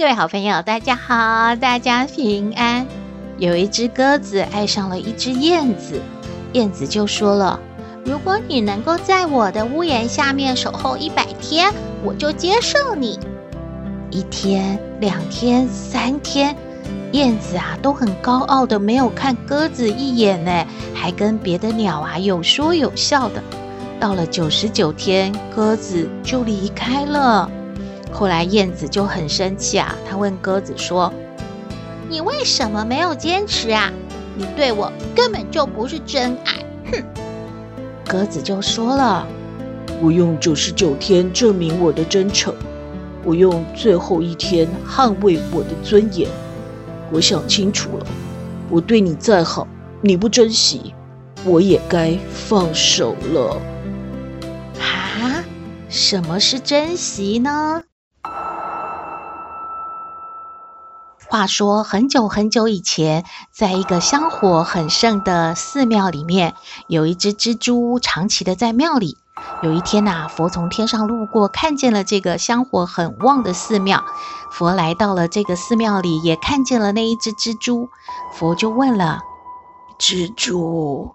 各位好朋友，大家好，大家平安。有一只鸽子爱上了一只燕子，燕子就说了：“如果你能够在我的屋檐下面守候一百天，我就接受你。”一天、两天、三天，燕子啊都很高傲的没有看鸽子一眼呢，还跟别的鸟啊有说有笑的。到了九十九天，鸽子就离开了。后来燕子就很生气啊，他问鸽子说：“你为什么没有坚持啊？你对我根本就不是真爱。”哼！鸽子就说了：“我用九十九天证明我的真诚，我用最后一天捍卫我的尊严。我想清楚了，我对你再好，你不珍惜，我也该放手了。”啊？什么是珍惜呢？话说很久很久以前，在一个香火很盛的寺庙里面，有一只蜘蛛长期的在庙里。有一天呐、啊，佛从天上路过，看见了这个香火很旺的寺庙。佛来到了这个寺庙里，也看见了那一只蜘蛛。佛就问了：“蜘蛛，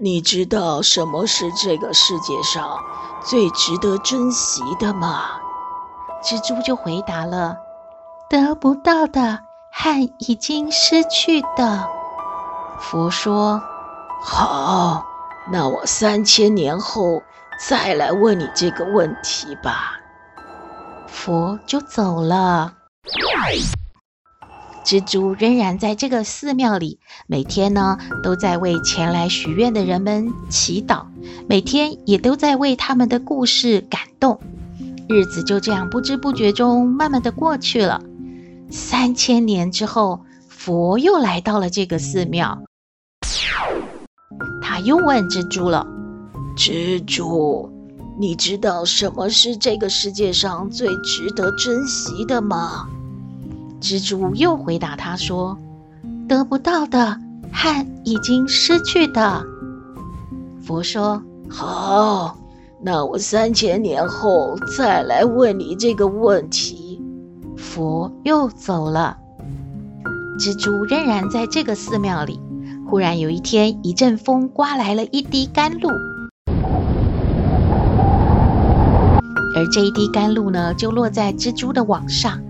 你知道什么是这个世界上最值得珍惜的吗？”蜘蛛就回答了：“得不到的。”和已经失去的。佛说：“好，那我三千年后再来问你这个问题吧。”佛就走了。蜘蛛仍然在这个寺庙里，每天呢都在为前来许愿的人们祈祷，每天也都在为他们的故事感动。日子就这样不知不觉中慢慢的过去了。三千年之后，佛又来到了这个寺庙。他又问蜘蛛了：“蜘蛛，你知道什么是这个世界上最值得珍惜的吗？”蜘蛛又回答他说：“得不到的和已经失去的。”佛说：“好，那我三千年后再来问你这个问题。”佛又走了，蜘蛛仍然在这个寺庙里。忽然有一天，一阵风刮来了一滴甘露，而这一滴甘露呢，就落在蜘蛛的网上。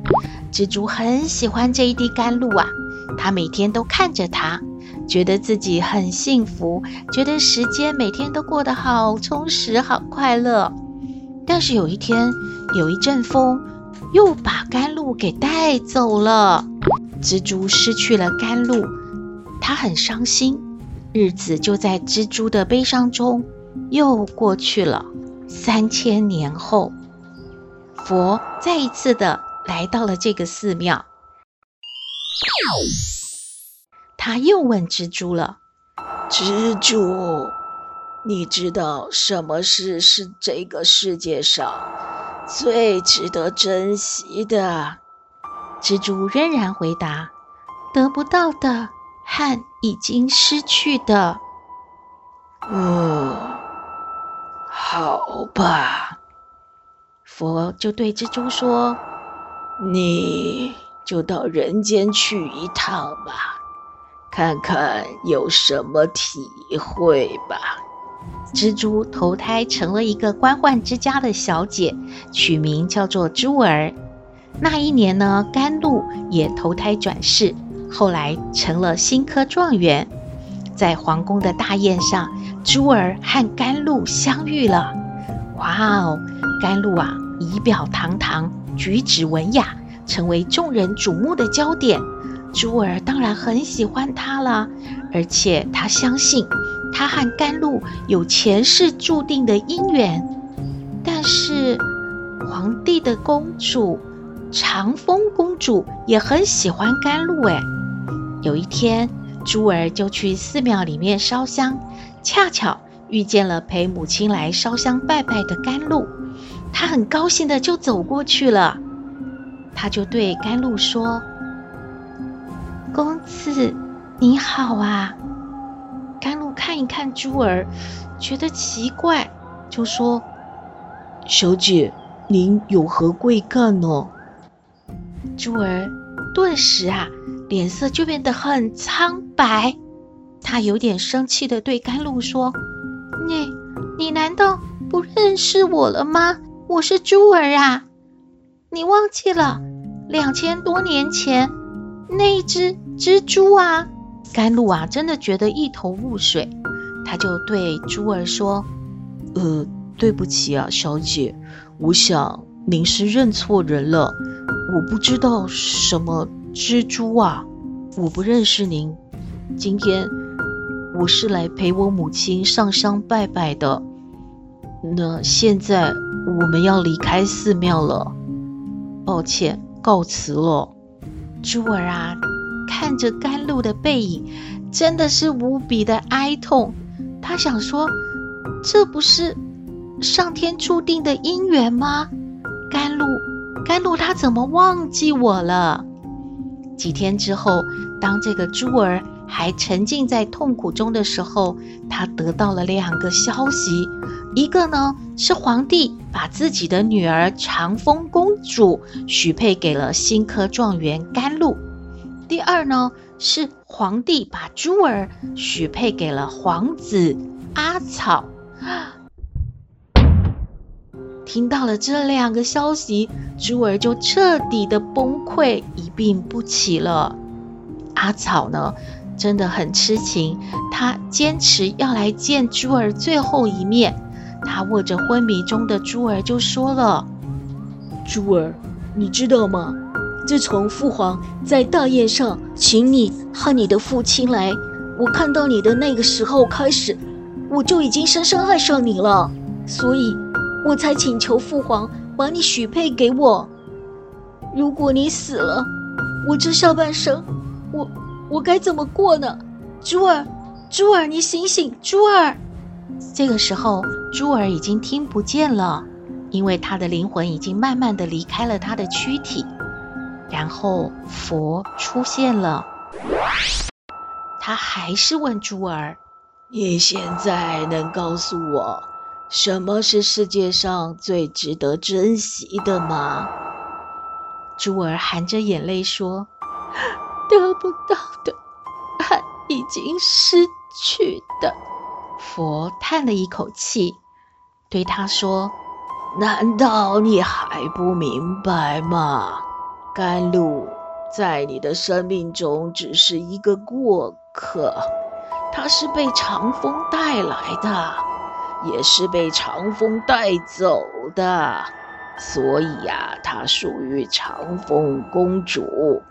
蜘蛛很喜欢这一滴甘露啊，它每天都看着它，觉得自己很幸福，觉得时间每天都过得好充实、好快乐。但是有一天，有一阵风。又把甘露给带走了，蜘蛛失去了甘露，它很伤心。日子就在蜘蛛的悲伤中又过去了。三千年后，佛再一次的来到了这个寺庙，他又问蜘蛛了：“蜘蛛，你知道什么事是这个世界上？”最值得珍惜的，蜘蛛仍然回答：“得不到的和已经失去的。”嗯，好吧。佛就对蜘蛛说：“你就到人间去一趟吧，看看有什么体会吧。”蜘蛛投胎成了一个官宦之家的小姐，取名叫做珠儿。那一年呢，甘露也投胎转世，后来成了新科状元。在皇宫的大宴上，珠儿和甘露相遇了。哇哦，甘露啊，仪表堂堂，举止文雅，成为众人瞩目的焦点。珠儿当然很喜欢他了，而且他相信。他和甘露有前世注定的姻缘，但是皇帝的公主长风公主也很喜欢甘露。哎，有一天，珠儿就去寺庙里面烧香，恰巧遇见了陪母亲来烧香拜拜的甘露。她很高兴的就走过去了，她就对甘露说：“公子，你好啊。”看珠儿，觉得奇怪，就说：“小姐，您有何贵干呢？”珠儿顿时啊，脸色就变得很苍白。她有点生气的对甘露说：“你，你难道不认识我了吗？我是珠儿啊！你忘记了两千多年前那一只蜘蛛啊？”甘露啊，真的觉得一头雾水。他就对珠儿说：“呃，对不起啊，小姐，我想您是认错人了。”我不知道什么蜘蛛啊，我不认识您。今天我是来陪我母亲上香拜拜的。那现在我们要离开寺庙了，抱歉，告辞了。珠儿啊，看着甘露的背影，真的是无比的哀痛。他想说，这不是上天注定的姻缘吗？甘露。甘露，他怎么忘记我了？几天之后，当这个珠儿还沉浸在痛苦中的时候，他得到了两个消息：一个呢是皇帝把自己的女儿长风公主许配给了新科状元甘露；第二呢是皇帝把珠儿许配给了皇子阿草。听到了这两个消息，珠儿就彻底的崩溃，一病不起了。阿草呢，真的很痴情，他坚持要来见珠儿最后一面。他握着昏迷中的珠儿就说了：“珠儿，你知道吗？自从父皇在大宴上请你和你的父亲来，我看到你的那个时候开始，我就已经深深爱上你了。所以。”我才请求父皇把你许配给我。如果你死了，我这下半生，我我该怎么过呢？珠儿，珠儿，你醒醒，珠儿！这个时候，珠儿已经听不见了，因为她的灵魂已经慢慢的离开了她的躯体。然后佛出现了，他还是问珠儿：“你现在能告诉我？”什么是世界上最值得珍惜的吗？珠儿含着眼泪说：“得不到的，还已经失去的。”佛叹了一口气，对他说：“难道你还不明白吗？甘露在你的生命中只是一个过客，它是被长风带来的。”也是被长风带走的，所以呀，她属于长风公主。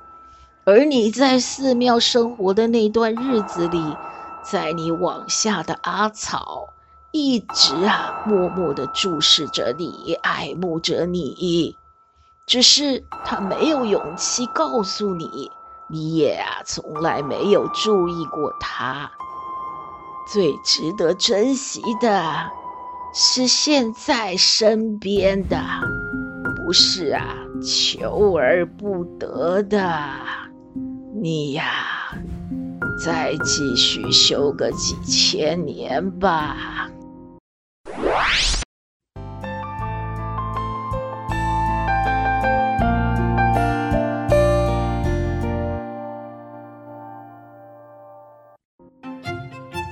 而你在寺庙生活的那段日子里，在你往下的阿草一直啊，默默地注视着你，爱慕着你。只是他没有勇气告诉你，你也啊，从来没有注意过他。最值得珍惜的是现在身边的，不是啊，求而不得的。你呀，再继续修个几千年吧。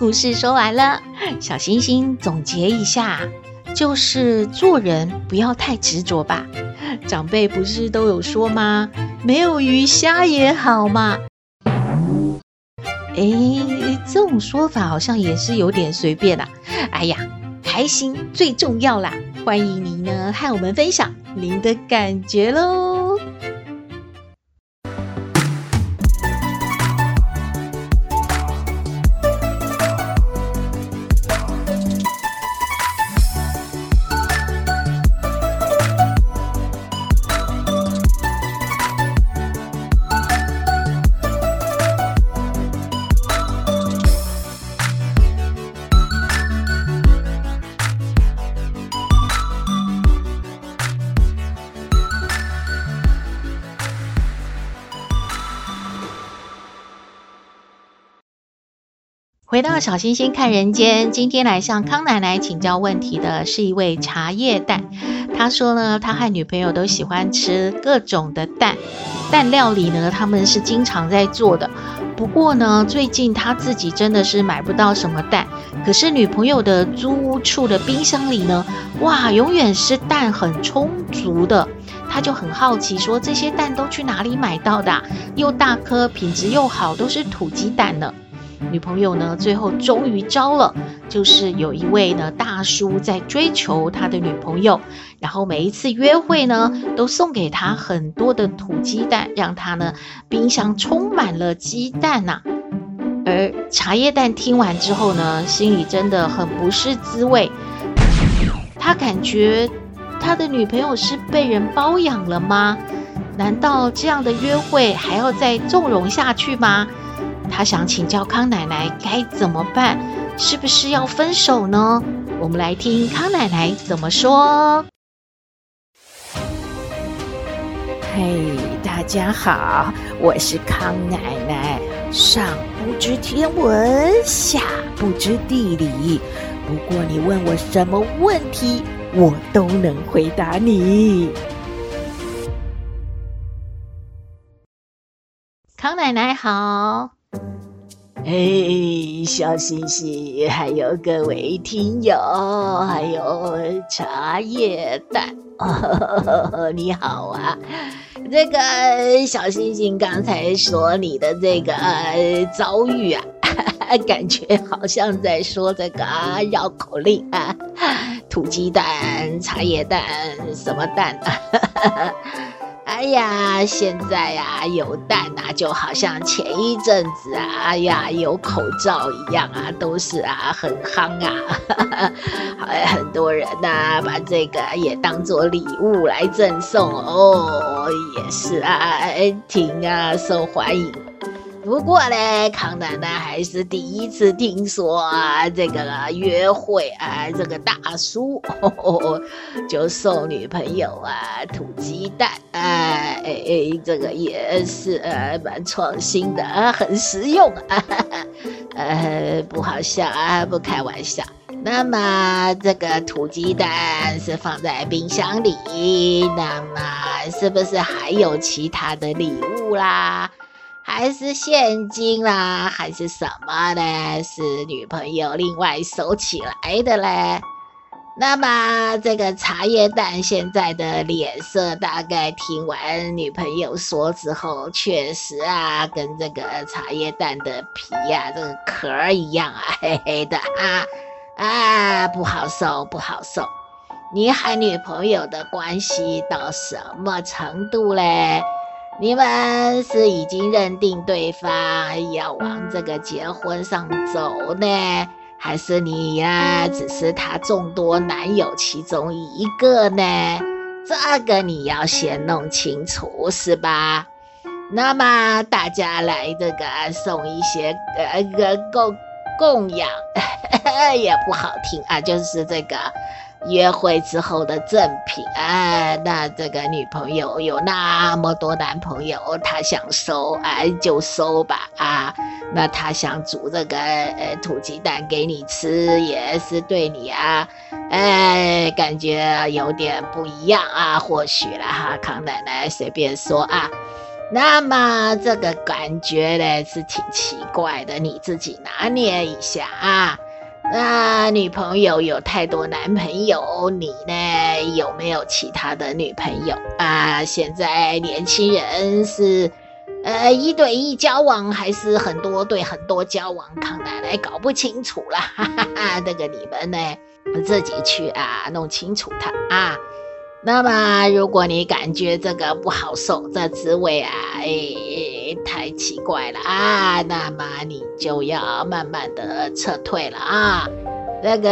故事说完了，小星星总结一下，就是做人不要太执着吧。长辈不是都有说吗？没有鱼虾也好嘛。哎，这种说法好像也是有点随便啦。哎呀，开心最重要啦！欢迎您呢和我们分享您的感觉喽。到小星星看人间，今天来向康奶奶请教问题的是一位茶叶蛋。他说呢，他和女朋友都喜欢吃各种的蛋，蛋料理呢，他们是经常在做的。不过呢，最近他自己真的是买不到什么蛋，可是女朋友的租屋处的冰箱里呢，哇，永远是蛋很充足的。他就很好奇，说这些蛋都去哪里买到的？又大颗，品质又好，都是土鸡蛋呢。女朋友呢，最后终于招了，就是有一位呢大叔在追求他的女朋友，然后每一次约会呢，都送给他很多的土鸡蛋，让他呢冰箱充满了鸡蛋呐。而茶叶蛋听完之后呢，心里真的很不是滋味，他感觉他的女朋友是被人包养了吗？难道这样的约会还要再纵容下去吗？他想请教康奶奶该怎么办，是不是要分手呢？我们来听康奶奶怎么说。嘿，大家好，我是康奶奶。上不知天文，下不知地理，不过你问我什么问题，我都能回答你。康奶奶好。嘿，小星星，还有各位听友，还有茶叶蛋，哦，你好啊！这个小星星刚才说你的这个遭遇啊，感觉好像在说这个绕口令啊，土鸡蛋、茶叶蛋，什么蛋啊？哎呀，现在呀、啊，有蛋啊，就好像前一阵子啊，哎呀，有口罩一样啊，都是啊，很夯啊，好，很多人呐、把这个也当做礼物来赠送哦，也是啊，挺啊，受欢迎。不过呢，康奶奶还是第一次听说啊，这个约会啊，这个大叔呵呵 就送女朋友啊土鸡蛋啊，哎哎，这个也是呃蛮创新的啊，很实用啊，呃不好笑啊，不开玩笑。那么这个土鸡蛋是放在冰箱里，那么是不是还有其他的礼物啦？还是现金啦，还是什么呢？是女朋友另外收起来的嘞。那么这个茶叶蛋现在的脸色，大概听完女朋友说之后，确实啊，跟这个茶叶蛋的皮呀、啊，这个壳一样啊，黑黑的啊啊，不好受，不好受。你和女朋友的关系到什么程度嘞？你们是已经认定对方要往这个结婚上走呢，还是你呀，只是他众多男友其中一个呢？这个你要先弄清楚，是吧？那么大家来这个送一些呃个供供养，也不好听啊，就是这个。约会之后的赠品啊，那这个女朋友有那么多男朋友，她想收啊就收吧啊。那她想煮这个呃土鸡蛋给你吃，也是对你啊，哎，感觉有点不一样啊。或许啦哈，康奶奶随便说啊。那么这个感觉呢是挺奇怪的，你自己拿捏一下啊。那女朋友有太多男朋友，你呢有没有其他的女朋友啊？现在年轻人是呃一对一交往，还是很多对很多交往？康奶奶搞不清楚了，哈哈哈。那个你们呢自己去啊弄清楚它啊。那么如果你感觉这个不好受，这滋味啊，哎。太奇怪了啊！那么你就要慢慢的撤退了啊！那个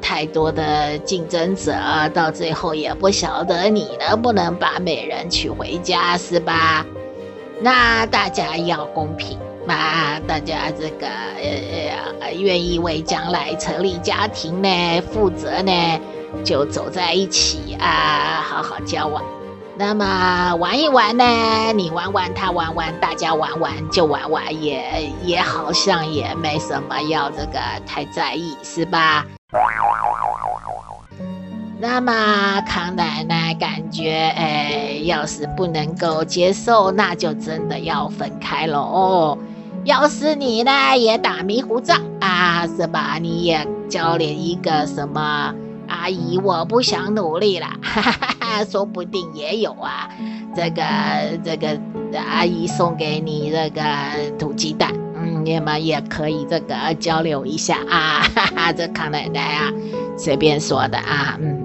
太多的竞争者，到最后也不晓得你能不能把美人娶回家，是吧？那大家要公平嘛，大家这个呃愿意为将来成立家庭呢负责呢，就走在一起啊，好好交往。那么玩一玩呢，你玩玩，他玩玩，大家玩玩就玩玩，也也好像也没什么要这个太在意，是吧？那么康奶奶感觉，哎，要是不能够接受，那就真的要分开了哦。要是你呢，也打迷糊仗啊，是吧？你也交了一个什么阿姨，我不想努力了，哈哈哈，说不定也有啊。这个这个阿姨送给你这个土鸡蛋，嗯，你们也可以这个交流一下啊。哈哈，这康奶奶啊，随便说的啊，嗯。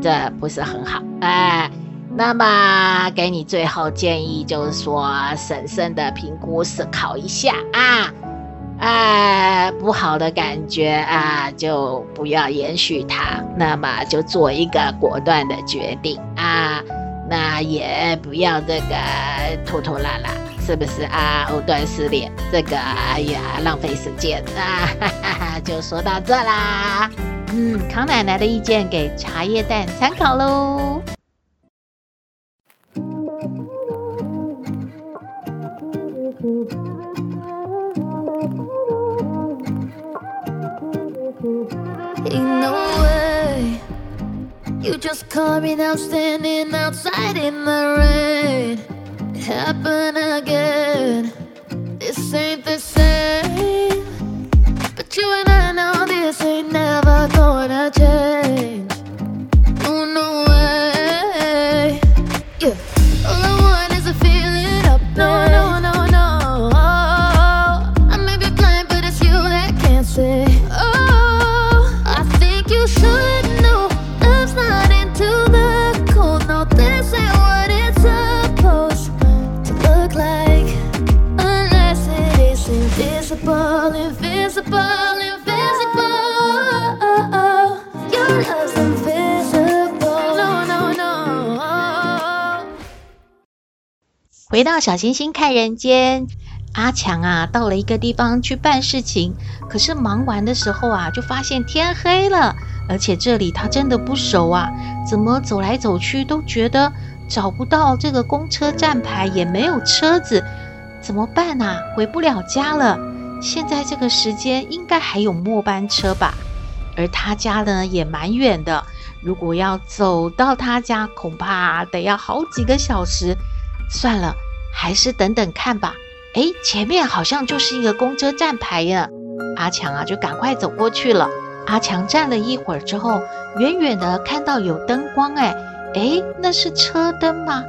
这不是很好哎，那么给你最后建议就是说，审慎的评估思考一下啊，哎，不好的感觉啊，就不要延续它，那么就做一个果断的决定啊，那也不要这个拖拖拉拉，是不是啊？藕断丝连，这个哎呀，浪费时间啊，哈哈哈，就说到这啦。嗯，康奶奶的意见给茶叶蛋参考喽。just caught me now standing outside in the rain. It happened again. This ain't the same. But you and I know this ain't never gonna 回到小星星看人间，阿强啊，到了一个地方去办事情，可是忙完的时候啊，就发现天黑了，而且这里他真的不熟啊，怎么走来走去都觉得找不到这个公车站牌，也没有车子，怎么办啊？回不了家了。现在这个时间应该还有末班车吧？而他家呢也蛮远的，如果要走到他家，恐怕得要好几个小时。算了，还是等等看吧。哎，前面好像就是一个公车站牌呀。阿强啊，就赶快走过去了。阿强站了一会儿之后，远远的看到有灯光，哎，哎，那是车灯吗？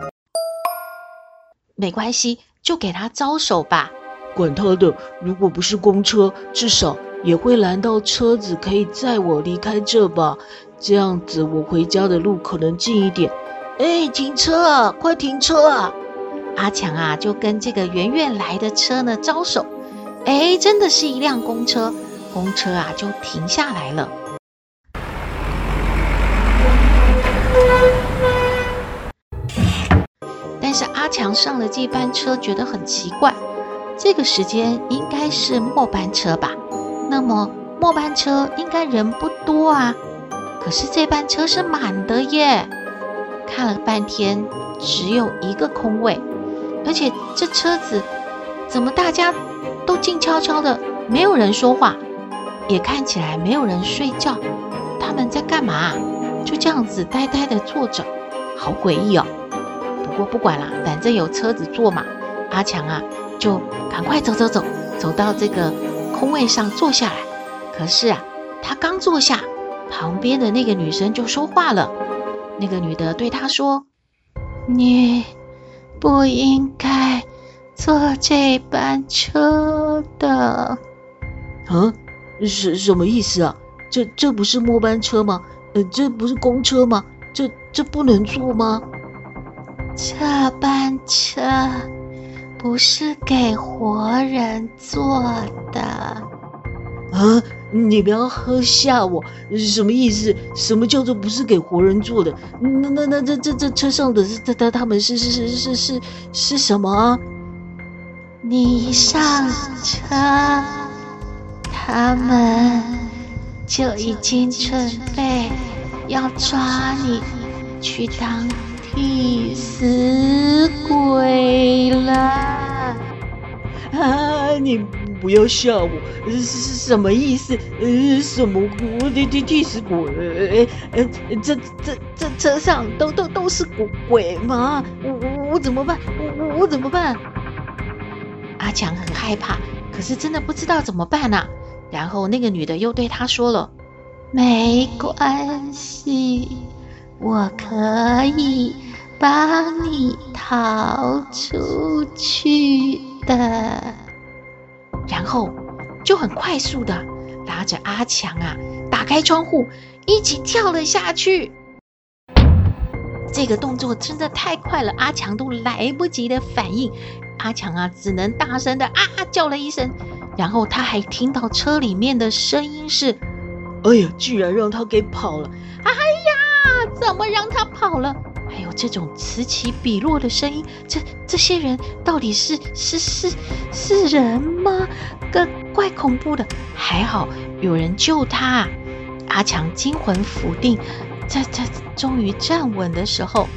没关系，就给他招手吧。管他的，如果不是公车，至少也会拦到车子，可以载我离开这吧。这样子，我回家的路可能近一点。哎，停车啊，快停车啊！阿强啊，就跟这个圆圆来的车呢招手，哎，真的是一辆公车，公车啊就停下来了。但是阿强上了这班车，觉得很奇怪，这个时间应该是末班车吧？那么末班车应该人不多啊，可是这班车是满的耶，看了半天只有一个空位。而且这车子怎么大家都静悄悄的，没有人说话，也看起来没有人睡觉。他们在干嘛？就这样子呆呆的坐着，好诡异哦。不过不管了，反正有车子坐嘛。阿强啊，就赶快走走走，走到这个空位上坐下来。可是啊，他刚坐下，旁边的那个女生就说话了。那个女的对他说：“你。”不应该坐这班车的。啊？什什么意思啊？这这不是末班车吗？呃，这不是公车吗？这这不能坐吗？这班车不是给活人坐的。啊！你不要喝吓我，什么意思？什么叫做不是给活人坐的？那那那这这这车上的是他他他们是是是是是是什么啊？你上车，他们就已经准备要抓你去当替死鬼了。啊！你不要吓我，是是什么意思？呃，什么替替替死鬼？呃，这这这车上都都都是鬼鬼吗？我我我怎么办？我我我怎么办？阿强很害怕，可是真的不知道怎么办啊。然后那个女的又对他说了：“没关系，我可以帮你逃出去。”的，然后就很快速的拉着阿强啊，打开窗户，一起跳了下去。这个动作真的太快了，阿强都来不及的反应。阿强啊，只能大声的啊叫了一声，然后他还听到车里面的声音是：“哎呀，居然让他给跑了！哎呀，怎么让他跑了？”这种此起彼落的声音，这这些人到底是是是是人吗？个怪恐怖的。还好有人救他。阿强惊魂甫定，在在终于站稳的时候，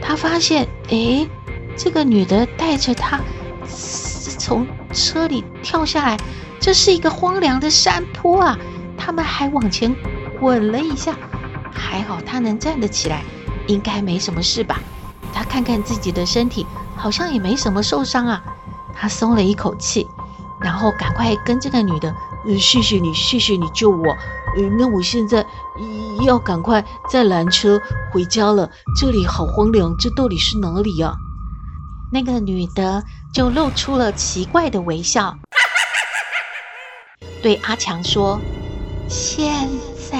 他发现，诶，这个女的带着他从车里跳下来，这是一个荒凉的山坡啊！他们还往前滚了一下，还好他能站得起来。应该没什么事吧？他看看自己的身体，好像也没什么受伤啊。他松了一口气，然后赶快跟这个女的：“呃，谢谢你，谢谢你救我。呃，那我现在要赶快再拦车回家了。这里好荒凉，这到底是哪里啊？”那个女的就露出了奇怪的微笑，对阿强说：“现在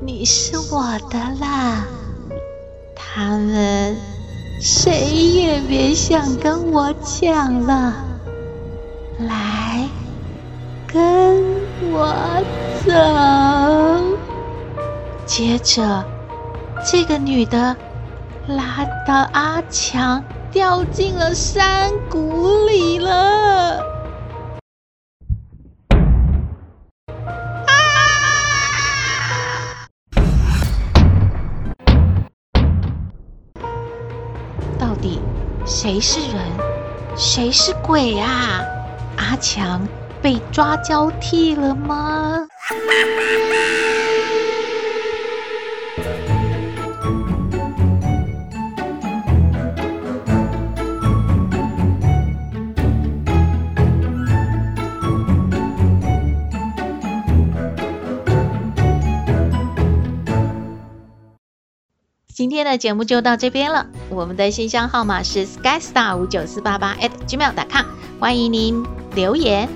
你是我的啦。”他们谁也别想跟我抢了，来，跟我走。接着，这个女的拉到阿强，掉进了山谷里了。谁是人，谁是鬼啊？阿强被抓交替了吗？今天的节目就到这边了。我们的信箱号码是 skystar 五九四八八 at gmail.com，欢迎您留言。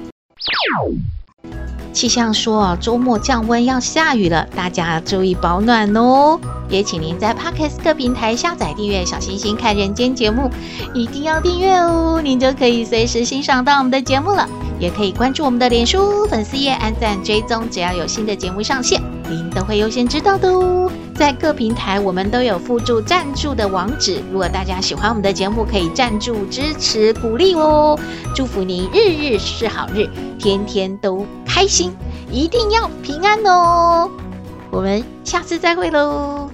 气象说啊，周末降温要下雨了，大家注意保暖哦。也请您在 Podcast 各平台下载订阅小星星看人间节目，一定要订阅哦，您就可以随时欣赏到我们的节目了。也可以关注我们的脸书粉丝页，按赞追踪，只要有新的节目上线，您都会优先知道的哦。在各平台，我们都有附注赞助的网址。如果大家喜欢我们的节目，可以赞助支持鼓励哦。祝福您日日是好日，天天都开心，一定要平安哦。我们下次再会喽。